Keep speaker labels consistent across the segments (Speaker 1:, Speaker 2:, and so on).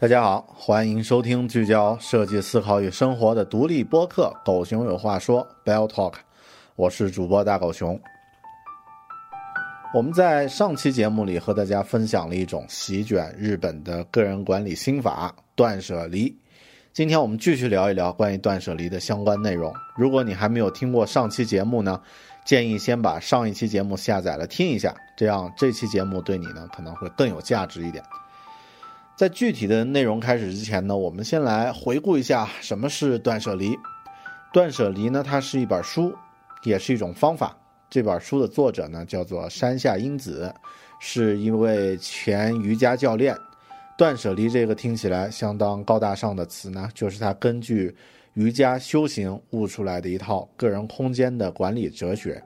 Speaker 1: 大家好，欢迎收听聚焦设计思考与生活的独立播客《狗熊有话说》（Bell Talk），我是主播大狗熊。我们在上期节目里和大家分享了一种席卷日本的个人管理心法——断舍离。今天我们继续聊一聊关于断舍离的相关内容。如果你还没有听过上期节目呢，建议先把上一期节目下载了听一下，这样这期节目对你呢可能会更有价值一点。在具体的内容开始之前呢，我们先来回顾一下什么是断舍离。断舍离呢，它是一本书，也是一种方法。这本书的作者呢，叫做山下英子，是一位前瑜伽教练。断舍离这个听起来相当高大上的词呢，就是他根据瑜伽修行悟出来的一套个人空间的管理哲学。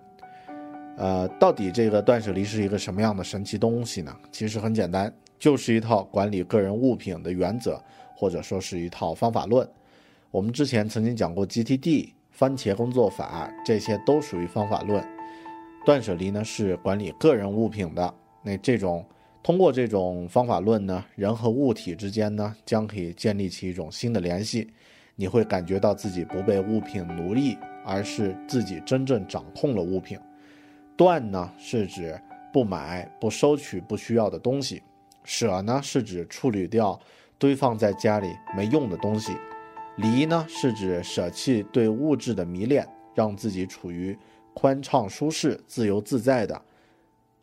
Speaker 1: 呃，到底这个断舍离是一个什么样的神奇东西呢？其实很简单。就是一套管理个人物品的原则，或者说是一套方法论。我们之前曾经讲过 GTD、番茄工作法，这些都属于方法论。断舍离呢是管理个人物品的。那这种通过这种方法论呢，人和物体之间呢将可以建立起一种新的联系。你会感觉到自己不被物品奴役，而是自己真正掌控了物品。断呢是指不买、不收取不需要的东西。舍呢是指处理掉堆放在家里没用的东西，离呢是指舍弃对物质的迷恋，让自己处于宽敞舒适、自由自在的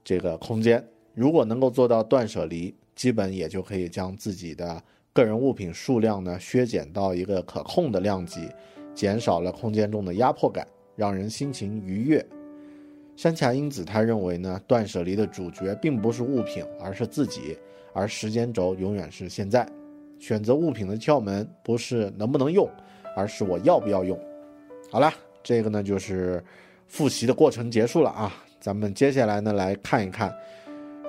Speaker 1: 这个空间。如果能够做到断舍离，基本也就可以将自己的个人物品数量呢削减到一个可控的量级，减少了空间中的压迫感，让人心情愉悦。山下英子他认为呢，断舍离的主角并不是物品，而是自己。而时间轴永远是现在，选择物品的窍门不是能不能用，而是我要不要用。好了，这个呢就是复习的过程结束了啊。咱们接下来呢来看一看，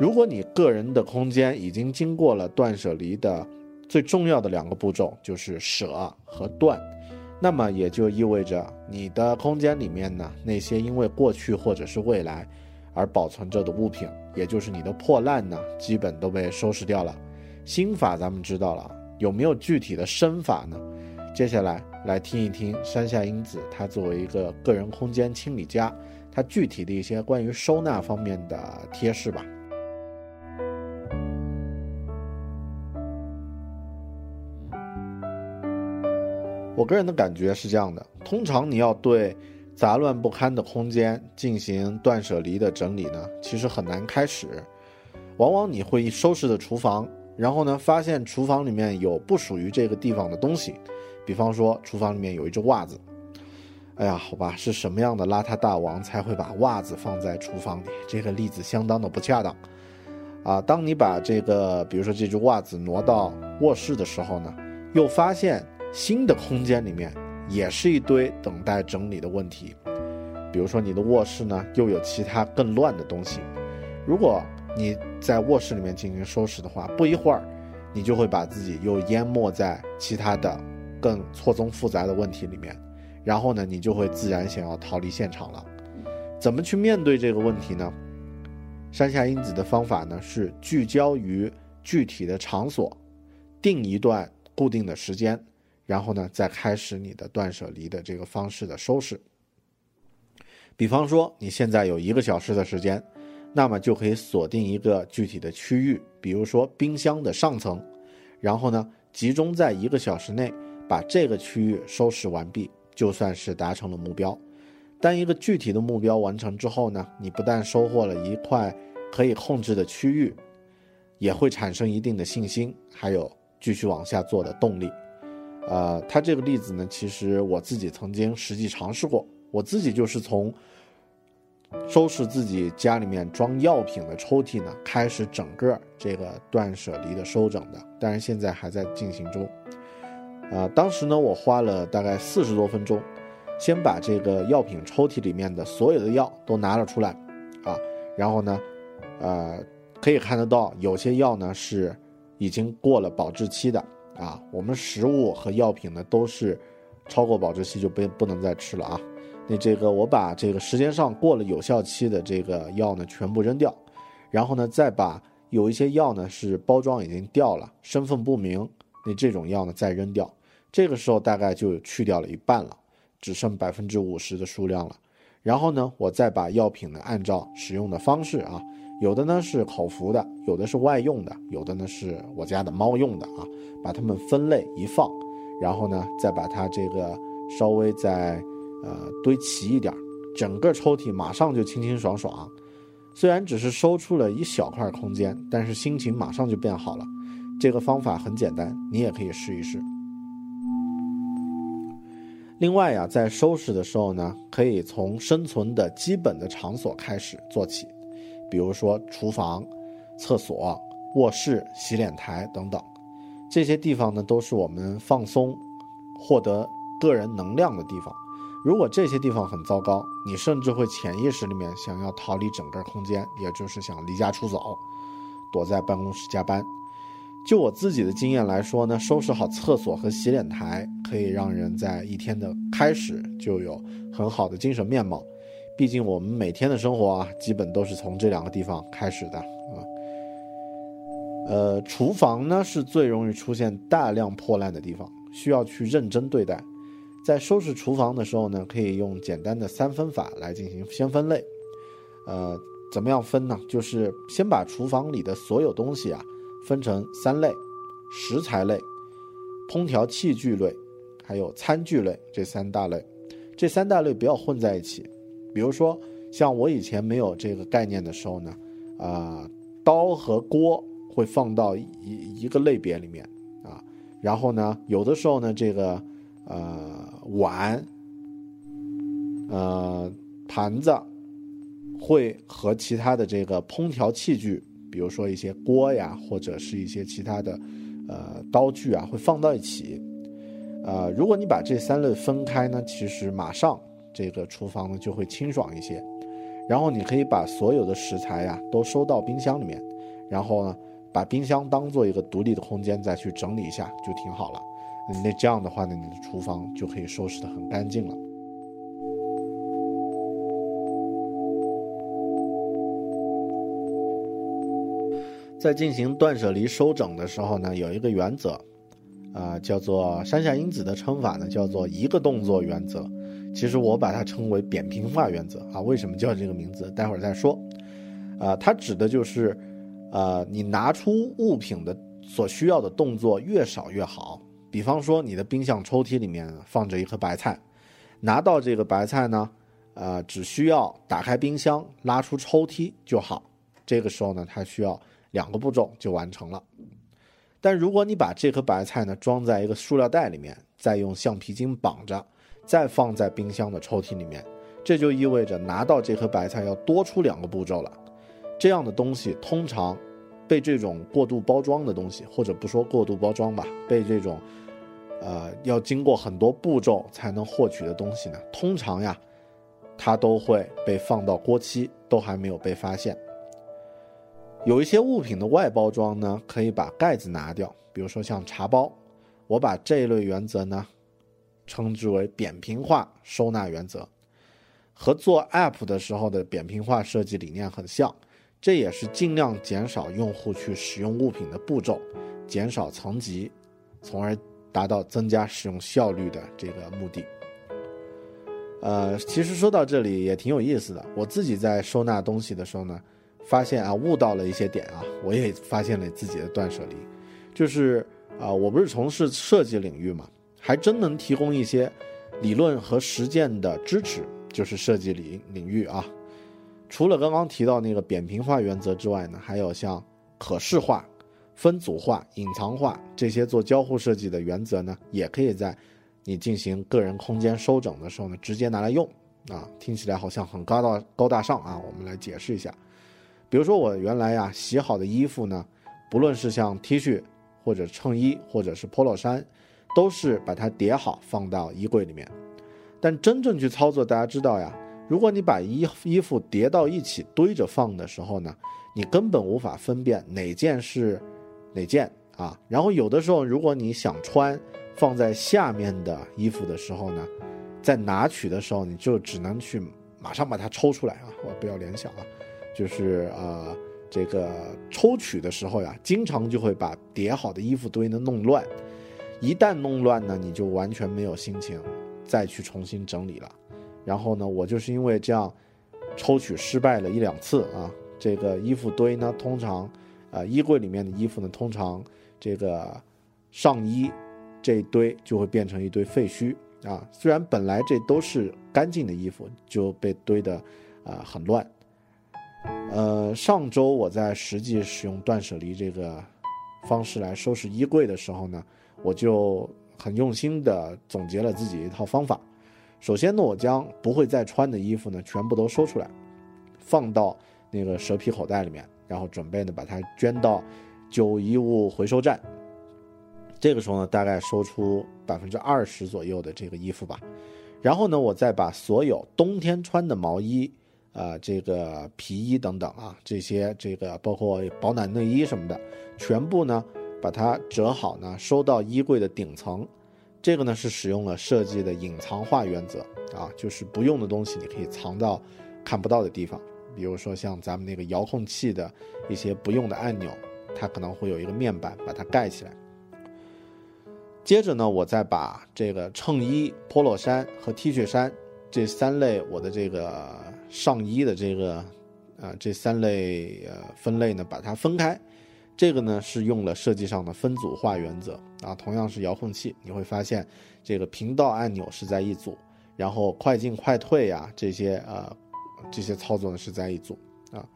Speaker 1: 如果你个人的空间已经经过了断舍离的最重要的两个步骤，就是舍和断，那么也就意味着你的空间里面呢那些因为过去或者是未来。而保存着的物品，也就是你的破烂呢，基本都被收拾掉了。心法咱们知道了，有没有具体的身法呢？接下来来听一听山下英子，她作为一个个人空间清理家，她具体的一些关于收纳方面的贴士吧。我个人的感觉是这样的，通常你要对。杂乱不堪的空间进行断舍离的整理呢，其实很难开始。往往你会收拾的厨房，然后呢，发现厨房里面有不属于这个地方的东西，比方说厨房里面有一只袜子。哎呀，好吧，是什么样的邋遢大王才会把袜子放在厨房里？这个例子相当的不恰当。啊，当你把这个，比如说这只袜子挪到卧室的时候呢，又发现新的空间里面。也是一堆等待整理的问题。比如说你的卧室呢，又有其他更乱的东西。如果你在卧室里面进行收拾的话，不一会儿，你就会把自己又淹没在其他的更错综复杂的问题里面，然后呢，你就会自然想要逃离现场了。怎么去面对这个问题呢？山下英子的方法呢是聚焦于具体的场所，定一段固定的时间，然后呢再开始你的断舍离的这个方式的收拾。比方说，你现在有一个小时的时间，那么就可以锁定一个具体的区域，比如说冰箱的上层，然后呢，集中在一个小时内把这个区域收拾完毕，就算是达成了目标。当一个具体的目标完成之后呢，你不但收获了一块可以控制的区域，也会产生一定的信心，还有继续往下做的动力。呃，他这个例子呢，其实我自己曾经实际尝试过。我自己就是从收拾自己家里面装药品的抽屉呢，开始整个这个断舍离的收整的，但是现在还在进行中。啊，当时呢，我花了大概四十多分钟，先把这个药品抽屉里面的所有的药都拿了出来，啊，然后呢，呃，可以看得到有些药呢是已经过了保质期的，啊，我们食物和药品呢都是超过保质期就不不能再吃了啊。那这个我把这个时间上过了有效期的这个药呢全部扔掉，然后呢再把有一些药呢是包装已经掉了、身份不明，那这种药呢再扔掉。这个时候大概就去掉了一半了，只剩百分之五十的数量了。然后呢，我再把药品呢按照使用的方式啊，有的呢是口服的，有的是外用的，有的呢是我家的猫用的啊，把它们分类一放，然后呢再把它这个稍微再。呃，堆齐一点，整个抽屉马上就清清爽爽。虽然只是收出了一小块空间，但是心情马上就变好了。这个方法很简单，你也可以试一试。另外呀，在收拾的时候呢，可以从生存的基本的场所开始做起，比如说厨房、厕所、卧室、洗脸台等等，这些地方呢，都是我们放松、获得个人能量的地方。如果这些地方很糟糕，你甚至会潜意识里面想要逃离整个空间，也就是想离家出走，躲在办公室加班。就我自己的经验来说呢，收拾好厕所和洗脸台，可以让人在一天的开始就有很好的精神面貌。毕竟我们每天的生活啊，基本都是从这两个地方开始的啊。呃，厨房呢是最容易出现大量破烂的地方，需要去认真对待。在收拾厨房的时候呢，可以用简单的三分法来进行先分类。呃，怎么样分呢？就是先把厨房里的所有东西啊分成三类：食材类、烹调器具类，还有餐具类这三大类。这三大类不要混在一起。比如说，像我以前没有这个概念的时候呢，啊，刀和锅会放到一一个类别里面啊。然后呢，有的时候呢，这个。呃，碗，呃，盘子，会和其他的这个烹调器具，比如说一些锅呀，或者是一些其他的，呃，刀具啊，会放到一起。呃，如果你把这三类分开呢，其实马上这个厨房呢就会清爽一些。然后你可以把所有的食材呀都收到冰箱里面，然后呢，把冰箱当做一个独立的空间再去整理一下，就挺好了。那这样的话呢，你的厨房就可以收拾得很干净了。在进行断舍离收整的时候呢，有一个原则，啊，叫做山下英子的称法呢，叫做一个动作原则。其实我把它称为扁平化原则啊。为什么叫这个名字？待会儿再说。啊，它指的就是，呃，你拿出物品的所需要的动作越少越好。比方说，你的冰箱抽屉里面放着一颗白菜，拿到这个白菜呢，呃，只需要打开冰箱，拉出抽屉就好。这个时候呢，它需要两个步骤就完成了。但如果你把这颗白菜呢装在一个塑料袋里面，再用橡皮筋绑着，再放在冰箱的抽屉里面，这就意味着拿到这颗白菜要多出两个步骤了。这样的东西通常被这种过度包装的东西，或者不说过度包装吧，被这种。呃，要经过很多步骤才能获取的东西呢，通常呀，它都会被放到过期，都还没有被发现。有一些物品的外包装呢，可以把盖子拿掉，比如说像茶包，我把这一类原则呢，称之为扁平化收纳原则，和做 App 的时候的扁平化设计理念很像。这也是尽量减少用户去使用物品的步骤，减少层级，从而达到增加使用效率的这个目的。呃，其实说到这里也挺有意思的。我自己在收纳东西的时候呢，发现啊悟到了一些点啊，我也发现了自己的断舍离，就是啊，我不是从事设计领域嘛，还真能提供一些理论和实践的支持，就是设计领领域啊。除了刚刚提到那个扁平化原则之外呢，还有像可视化、分组化、隐藏化这些做交互设计的原则呢，也可以在你进行个人空间收整的时候呢，直接拿来用啊。听起来好像很高大高大上啊，我们来解释一下。比如说我原来呀洗好的衣服呢，不论是像 T 恤或者衬衣或者是 Polo 衫，都是把它叠好放到衣柜里面。但真正去操作，大家知道呀。如果你把衣衣服叠到一起堆着放的时候呢，你根本无法分辨哪件是哪件啊。然后有的时候，如果你想穿放在下面的衣服的时候呢，在拿取的时候，你就只能去马上把它抽出来啊。我不要联想啊，就是呃这个抽取的时候呀，经常就会把叠好的衣服堆呢弄乱。一旦弄乱呢，你就完全没有心情再去重新整理了。然后呢，我就是因为这样，抽取失败了一两次啊。这个衣服堆呢，通常，啊，衣柜里面的衣服呢，通常这个上衣这一堆就会变成一堆废墟啊。虽然本来这都是干净的衣服，就被堆的啊很乱。呃，上周我在实际使用断舍离这个方式来收拾衣柜的时候呢，我就很用心的总结了自己一套方法。首先呢，我将不会再穿的衣服呢全部都收出来，放到那个蛇皮口袋里面，然后准备呢把它捐到旧衣物回收站。这个时候呢，大概收出百分之二十左右的这个衣服吧。然后呢，我再把所有冬天穿的毛衣、啊这个皮衣等等啊这些这个包括保暖内衣什么的，全部呢把它折好呢收到衣柜的顶层。这个呢是使用了设计的隐藏化原则啊，就是不用的东西你可以藏到看不到的地方，比如说像咱们那个遥控器的一些不用的按钮，它可能会有一个面板把它盖起来。接着呢，我再把这个衬衣、polo 衫和 T 恤衫这三类我的这个上衣的这个啊这三类呃分类呢把它分开。这个呢是用了设计上的分组化原则啊，同样是遥控器，你会发现这个频道按钮是在一组，然后快进快退呀这些呃这些操作呢是在一组啊。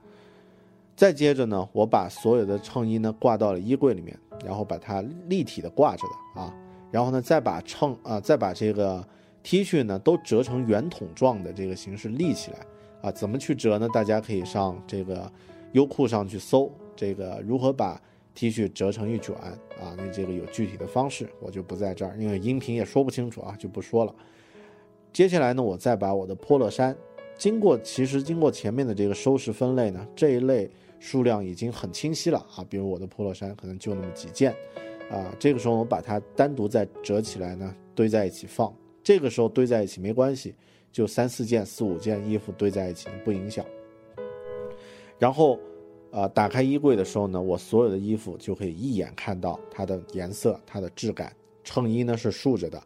Speaker 1: 再接着呢，我把所有的衬衣呢挂到了衣柜里面，然后把它立体的挂着的啊，然后呢再把衬啊再把这个 T 恤呢都折成圆筒状的这个形式立起来啊，怎么去折呢？大家可以上这个优酷上去搜。这个如何把 T 恤折成一卷啊？那这个有具体的方式，我就不在这儿，因为音频也说不清楚啊，就不说了。接下来呢，我再把我的 Polo 衫，经过其实经过前面的这个收拾分类呢，这一类数量已经很清晰了啊。比如我的 Polo 衫可能就那么几件啊，这个时候我把它单独再折起来呢，堆在一起放。这个时候堆在一起没关系，就三四件、四五件衣服堆在一起不影响。然后。呃，打开衣柜的时候呢，我所有的衣服就可以一眼看到它的颜色、它的质感。衬衣呢是竖着的，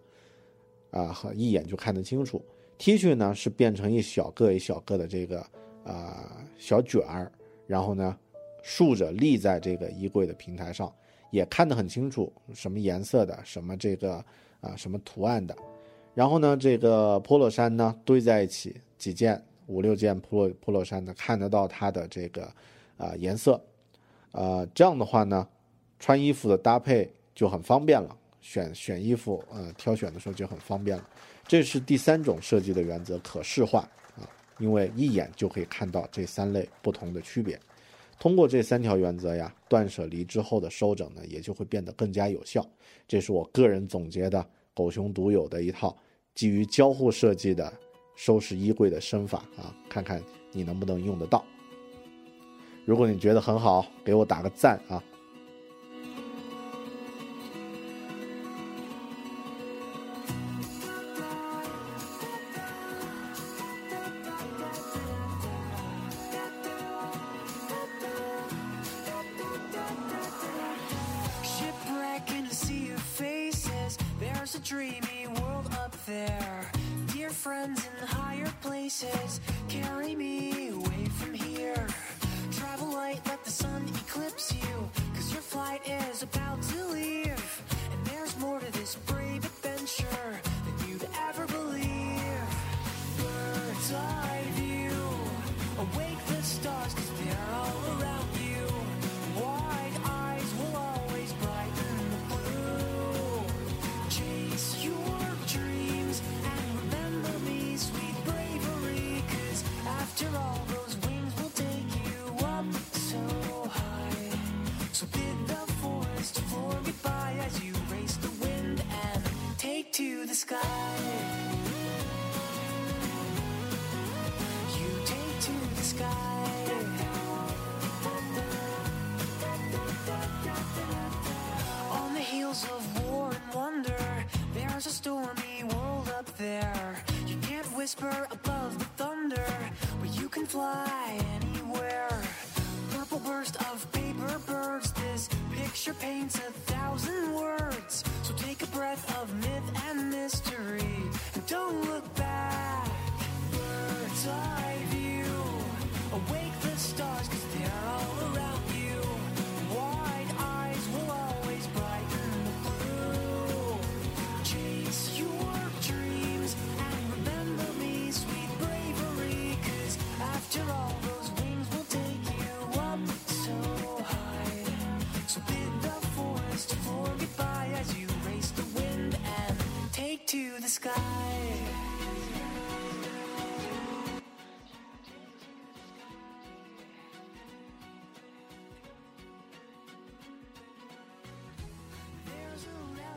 Speaker 1: 啊，一眼就看得清楚。T 恤呢是变成一小个一小个的这个啊小卷儿，然后呢竖着立在这个衣柜的平台上，也看得很清楚，什么颜色的，什么这个啊什么图案的。然后呢，这个 Polo 衫呢堆在一起，几件五六件 Polo Polo 衫呢，看得到它的这个。啊，颜色，呃，这样的话呢，穿衣服的搭配就很方便了。选选衣服，呃，挑选的时候就很方便了。这是第三种设计的原则，可视化啊，因为一眼就可以看到这三类不同的区别。通过这三条原则呀，断舍离之后的收整呢，也就会变得更加有效。这是我个人总结的狗熊独有的一套基于交互设计的收拾衣柜的身法啊，看看你能不能用得到。如果你觉得很好，给我打个赞啊！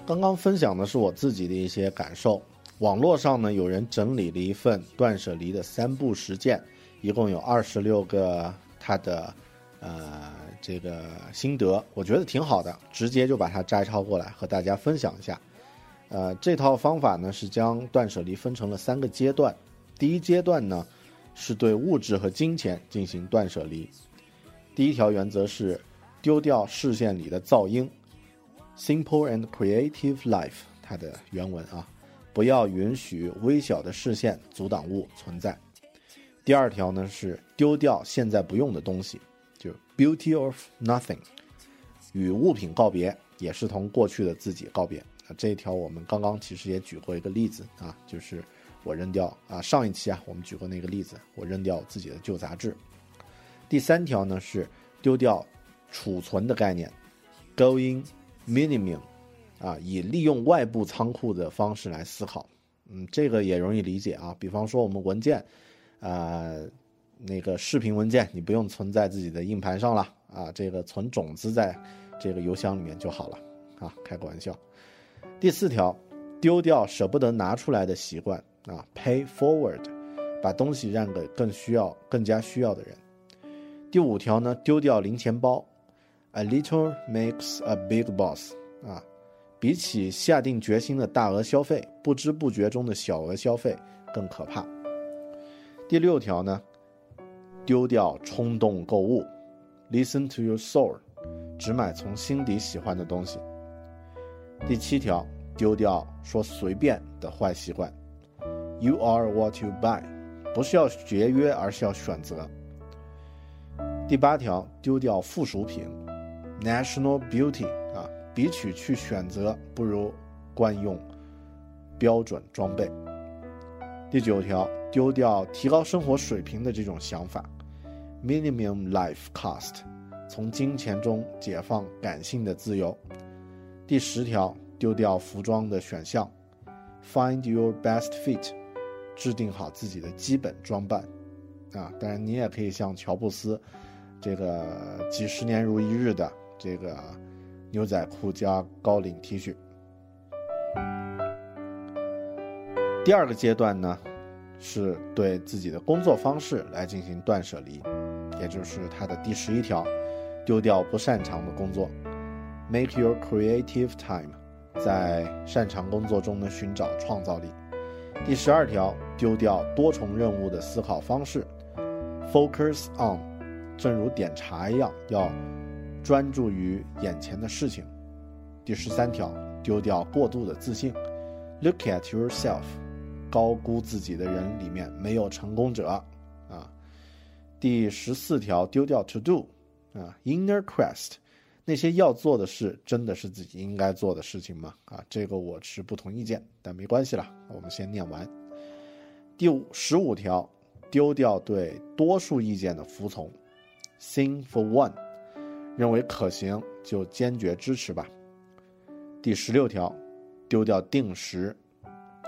Speaker 1: 刚刚分享的是我自己的一些感受。网络上呢，有人整理了一份断舍离的三步实践，一共有二十六个他的呃这个心得，我觉得挺好的，直接就把它摘抄过来和大家分享一下。呃，这套方法呢是将断舍离分成了三个阶段。第一阶段呢是对物质和金钱进行断舍离。第一条原则是丢掉视线里的噪音。Simple and creative life，它的原文啊，不要允许微小的视线阻挡物存在。第二条呢是丢掉现在不用的东西，就 beauty of nothing，与物品告别，也是同过去的自己告别。啊，这一条我们刚刚其实也举过一个例子啊，就是我扔掉啊，上一期啊我们举过那个例子，我扔掉自己的旧杂志。第三条呢是丢掉储存的概念，going。minimum，啊，以利用外部仓库的方式来思考，嗯，这个也容易理解啊。比方说我们文件，啊，那个视频文件，你不用存在自己的硬盘上了啊，这个存种子在这个邮箱里面就好了啊，开个玩笑。第四条，丢掉舍不得拿出来的习惯啊，pay forward，把东西让给更需要、更加需要的人。第五条呢，丢掉零钱包。A little makes a big boss，啊，比起下定决心的大额消费，不知不觉中的小额消费更可怕。第六条呢，丢掉冲动购物，Listen to your soul，只买从心底喜欢的东西。第七条，丢掉说随便的坏习惯，You are what you buy，不是要节约，而是要选择。第八条，丢掉附属品。National beauty 啊，比起去选择，不如惯用标准装备。第九条，丢掉提高生活水平的这种想法，Minimum life cost，从金钱中解放感性的自由。第十条，丢掉服装的选项，Find your best fit，制定好自己的基本装扮。啊，当然你也可以像乔布斯。这个几十年如一日的这个牛仔裤加高领 T 恤。第二个阶段呢，是对自己的工作方式来进行断舍离，也就是他的第十一条，丢掉不擅长的工作，make your creative time，在擅长工作中呢寻找创造力。第十二条，丢掉多重任务的思考方式，focus on，正如点茶一样，要专注于眼前的事情。第十三条，丢掉过度的自信，look at yourself。高估自己的人里面没有成功者，啊，第十四条丢掉 to do，啊，inner quest，那些要做的事真的是自己应该做的事情吗？啊，这个我持不同意见，但没关系了，我们先念完。第五十五条丢掉对多数意见的服从，sing for one，认为可行就坚决支持吧。第十六条丢掉定时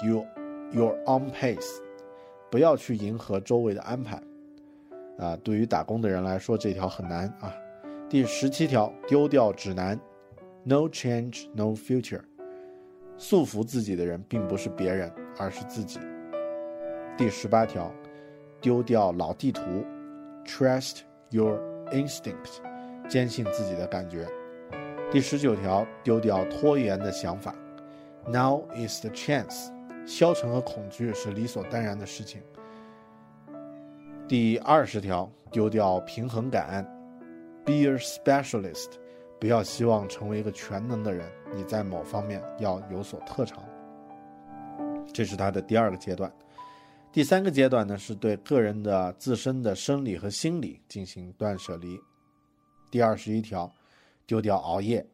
Speaker 1: ，you。Your own pace，不要去迎合周围的安排，啊，对于打工的人来说，这条很难啊。第十七条，丢掉指南，No change, no future。束缚自己的人并不是别人，而是自己。第十八条，丢掉老地图，Trust your instinct，坚信自己的感觉。第十九条，丢掉拖延的想法，Now is the chance。消沉和恐惧是理所当然的事情。第二十条，丢掉平衡感，be a specialist，不要希望成为一个全能的人，你在某方面要有所特长。这是他的第二个阶段。第三个阶段呢，是对个人的自身的生理和心理进行断舍离。第二十一条，丢掉熬夜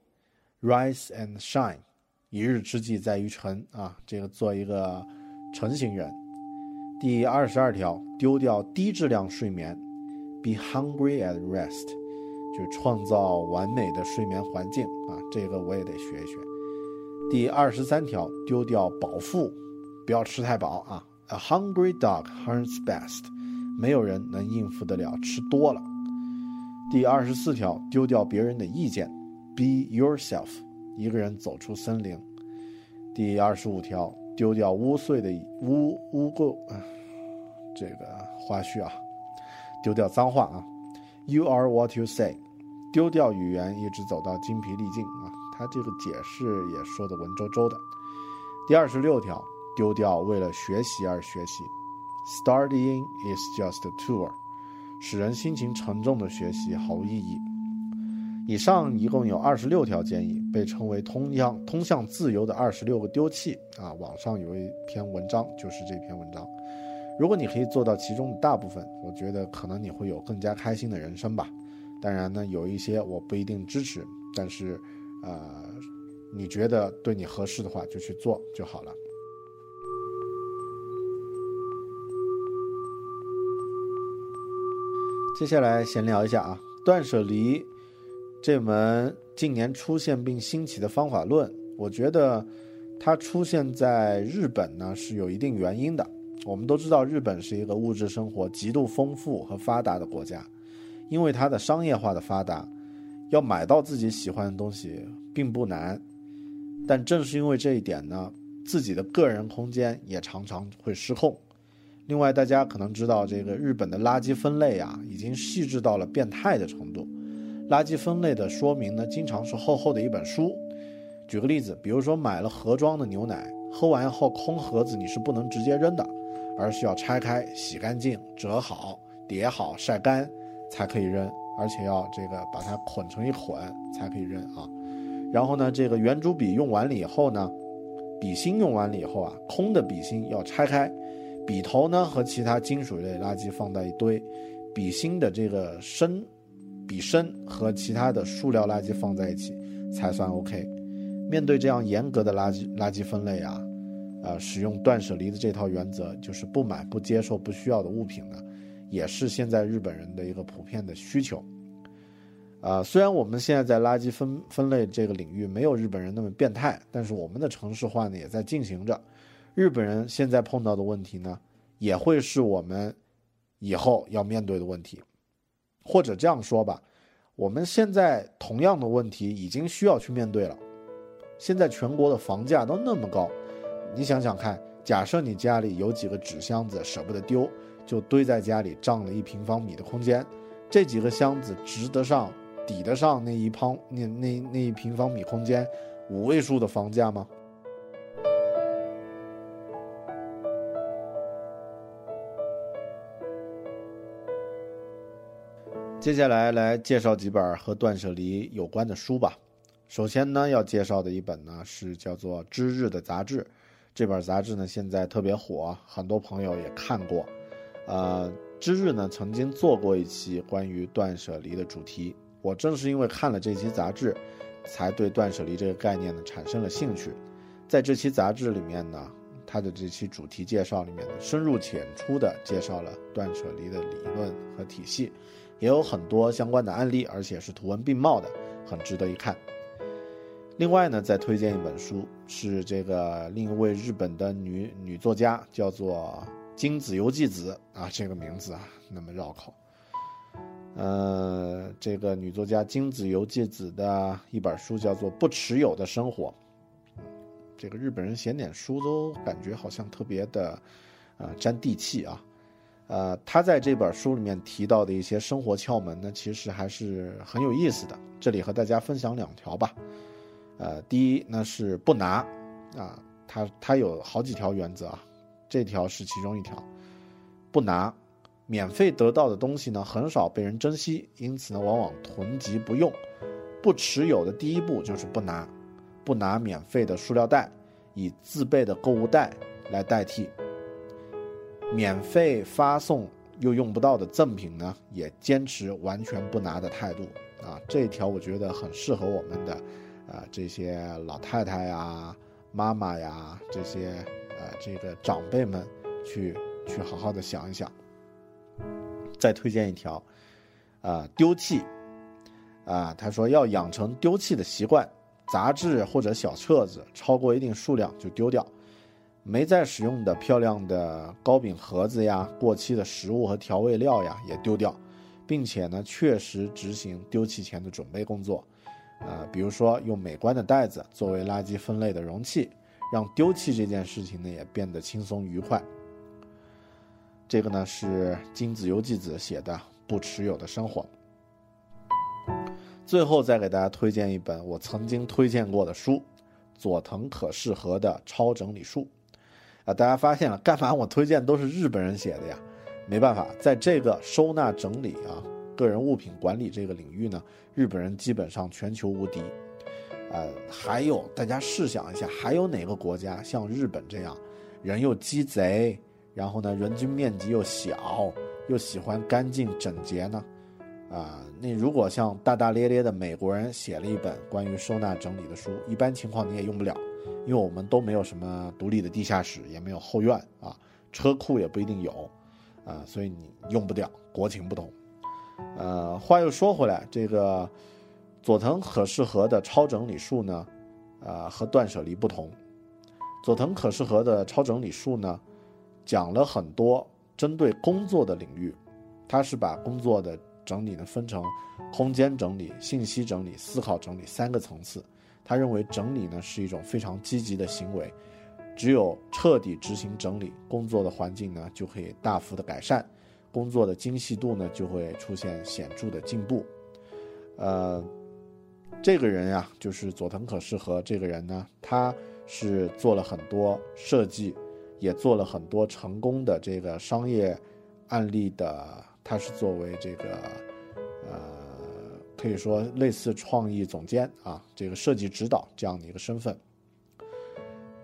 Speaker 1: ，rise and shine。一日之计在于晨啊，这个做一个晨型人。第二十二条，丢掉低质量睡眠，be hungry at rest，就创造完美的睡眠环境啊，这个我也得学一学。第二十三条，丢掉饱腹，不要吃太饱啊，a hungry dog hunts best，没有人能应付得了吃多了。第二十四条，丢掉别人的意见，be yourself。一个人走出森林。第二十五条，丢掉污秽的污污垢，这个花絮啊，丢掉脏话啊。You are what you say，丢掉语言，一直走到精疲力尽啊。他这个解释也说的文绉绉的。第二十六条，丢掉为了学习而学习。Studying is just a tour，使人心情沉重的学习毫无意义。以上一共有二十六条建议，被称为“通向通向自由的二十六个丢弃”啊。网上有一篇文章，就是这篇文章。如果你可以做到其中的大部分，我觉得可能你会有更加开心的人生吧。当然呢，有一些我不一定支持，但是，呃，你觉得对你合适的话，就去做就好了。接下来闲聊一下啊，断舍离。这门近年出现并兴起的方法论，我觉得它出现在日本呢是有一定原因的。我们都知道，日本是一个物质生活极度丰富和发达的国家，因为它的商业化的发达，要买到自己喜欢的东西并不难。但正是因为这一点呢，自己的个人空间也常常会失控。另外，大家可能知道，这个日本的垃圾分类啊，已经细致到了变态的程度。垃圾分类的说明呢，经常是厚厚的一本书。举个例子，比如说买了盒装的牛奶，喝完后空盒子你是不能直接扔的，而是要拆开、洗干净、折好、叠好、晒干才可以扔，而且要这个把它捆成一捆才可以扔啊。然后呢，这个圆珠笔用完了以后呢，笔芯用完了以后啊，空的笔芯要拆开，笔头呢和其他金属类垃圾放在一堆，笔芯的这个身。笔身和其他的塑料垃圾放在一起才算 OK。面对这样严格的垃圾垃圾分类啊，呃，使用断舍离的这套原则，就是不买不接受不需要的物品呢，也是现在日本人的一个普遍的需求。啊，虽然我们现在在垃圾分分类这个领域没有日本人那么变态，但是我们的城市化呢也在进行着。日本人现在碰到的问题呢，也会是我们以后要面对的问题。或者这样说吧，我们现在同样的问题已经需要去面对了。现在全国的房价都那么高，你想想看，假设你家里有几个纸箱子舍不得丢，就堆在家里占了一平方米的空间，这几个箱子值得上、抵得上那一方那那那一平方米空间五位数的房价吗？接下来来介绍几本和断舍离有关的书吧。首先呢，要介绍的一本呢是叫做《知日》的杂志。这本杂志呢现在特别火，很多朋友也看过。呃，《知日》呢曾经做过一期关于断舍离的主题。我正是因为看了这期杂志，才对断舍离这个概念呢产生了兴趣。在这期杂志里面呢，它的这期主题介绍里面呢，深入浅出的介绍了断舍离的理论和体系。也有很多相关的案例，而且是图文并茂的，很值得一看。另外呢，再推荐一本书，是这个另一位日本的女女作家，叫做金子由纪子啊，这个名字啊那么绕口。呃，这个女作家金子由纪子的一本书叫做《不持有的生活》。这个日本人写点书都感觉好像特别的，呃，沾地气啊。呃，他在这本书里面提到的一些生活窍门呢，其实还是很有意思的。这里和大家分享两条吧。呃，第一呢是不拿，啊，他他有好几条原则啊，这条是其中一条。不拿，免费得到的东西呢，很少被人珍惜，因此呢，往往囤积不用。不持有的第一步就是不拿，不拿免费的塑料袋，以自备的购物袋来代替。免费发送又用不到的赠品呢，也坚持完全不拿的态度啊！这一条我觉得很适合我们的，啊，这些老太太呀、妈妈呀这些呃这个长辈们去去好好的想一想。再推荐一条，啊，丢弃，啊，他说要养成丢弃的习惯，杂志或者小册子超过一定数量就丢掉。没再使用的漂亮的糕饼盒子呀，过期的食物和调味料呀，也丢掉，并且呢，确实执行丢弃前的准备工作，呃，比如说用美观的袋子作为垃圾分类的容器，让丢弃这件事情呢也变得轻松愉快。这个呢是金子由纪子写的《不持有的生活》。最后再给大家推荐一本我曾经推荐过的书，佐藤可士和的《超整理术》。啊，大家发现了，干嘛我推荐都是日本人写的呀？没办法，在这个收纳整理啊、个人物品管理这个领域呢，日本人基本上全球无敌。呃，还有大家试想一下，还有哪个国家像日本这样，人又鸡贼，然后呢，人均面积又小，又喜欢干净整洁呢？啊，那如果像大大咧咧的美国人写了一本关于收纳整理的书，一般情况你也用不了。因为我们都没有什么独立的地下室，也没有后院啊，车库也不一定有，啊，所以你用不掉。国情不同，呃，话又说回来，这个佐藤可士和的超整理术呢，呃，和断舍离不同。佐藤可士和的超整理术呢，讲了很多针对工作的领域，他是把工作的整理呢分成空间整理、信息整理、思考整理三个层次。他认为整理呢是一种非常积极的行为，只有彻底执行整理，工作的环境呢就可以大幅的改善，工作的精细度呢就会出现显著的进步。呃，这个人呀，就是佐藤可士和这个人呢，他是做了很多设计，也做了很多成功的这个商业案例的，他是作为这个。可以说类似创意总监啊，这个设计指导这样的一个身份，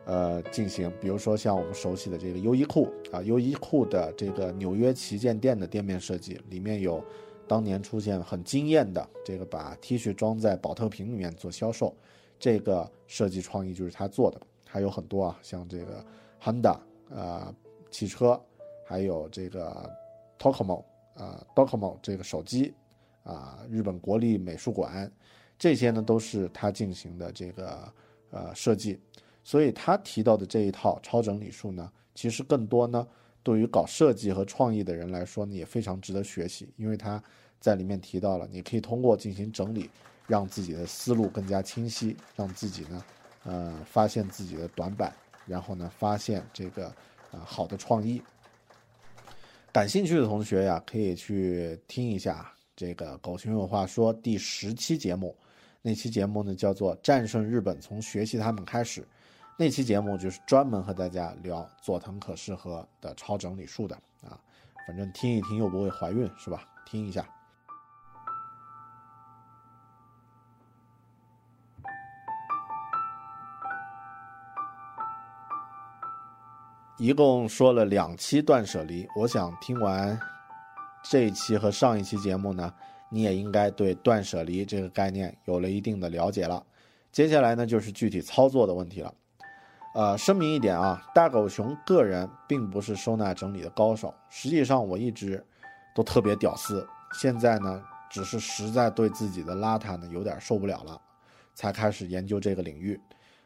Speaker 1: 呃，进行，比如说像我们熟悉的这个优衣库啊，优衣库的这个纽约旗舰店的店面设计，里面有当年出现很惊艳的这个把 T 恤装在保特瓶里面做销售，这个设计创意就是他做的，还有很多啊，像这个 Honda 啊汽车，还有这个 Tocomo 啊，Tocomo 这个手机。啊，日本国立美术馆，这些呢都是他进行的这个呃设计，所以他提到的这一套超整理术呢，其实更多呢对于搞设计和创意的人来说呢也非常值得学习，因为他在里面提到了，你可以通过进行整理，让自己的思路更加清晰，让自己呢，呃，发现自己的短板，然后呢，发现这个啊好的创意。感兴趣的同学呀，可以去听一下这个《狗熊有话说》第十期节目。那期节目呢，叫做《战胜日本从学习他们开始》。那期节目就是专门和大家聊佐藤可士和的超整理术的啊。反正听一听又不会怀孕，是吧？听一下。一共说了两期断舍离，我想听完这一期和上一期节目呢，你也应该对断舍离这个概念有了一定的了解了。接下来呢，就是具体操作的问题了。呃，声明一点啊，大狗熊个人并不是收纳整理的高手，实际上我一直都特别屌丝，现在呢，只是实在对自己的邋遢呢有点受不了了，才开始研究这个领域。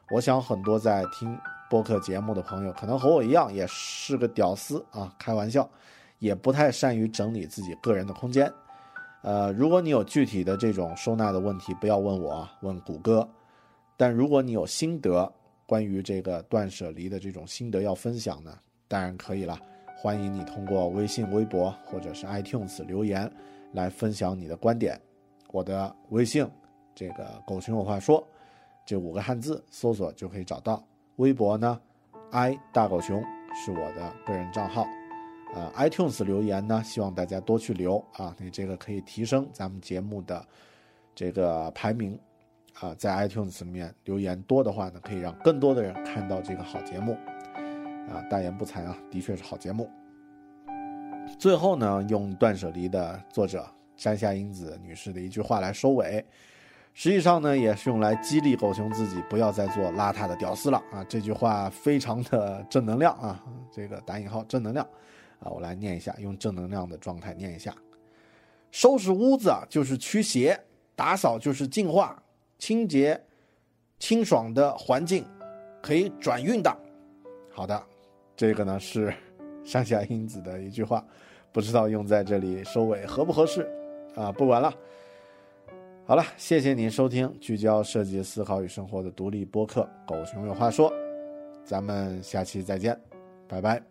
Speaker 1: 我想很多在听。播客节目的朋友可能和我一样，也是个屌丝啊，开玩笑，也不太善于整理自己个人的空间。呃，如果你有具体的这种收纳的问题，不要问我，问谷歌。但如果你有心得，关于这个断舍离的这种心得要分享呢，当然可以了。欢迎你通过微信、微博或者是 iTunes 留言来分享你的观点。我的微信，这个“狗熊有话说”这五个汉字搜索就可以找到。微博呢，i 大狗熊是我的个人账号，呃，iTunes 留言呢，希望大家多去留啊，你这个可以提升咱们节目的这个排名啊，在 iTunes 里面留言多的话呢，可以让更多的人看到这个好节目啊，大言不惭啊，的确是好节目。最后呢，用断舍离的作者山下英子女士的一句话来收尾。实际上呢，也是用来激励狗熊自己不要再做邋遢的屌丝了啊！这句话非常的正能量啊，这个打引号正能量啊，我来念一下，用正能量的状态念一下：收拾屋子啊就是驱邪，打扫就是净化，清洁、清爽的环境可以转运的。好的，这个呢是 山下英子的一句话，不知道用在这里收尾合不合适啊？不管了。好了，谢谢您收听聚焦设计思考与生活的独立播客《狗熊有话说》，咱们下期再见，拜拜。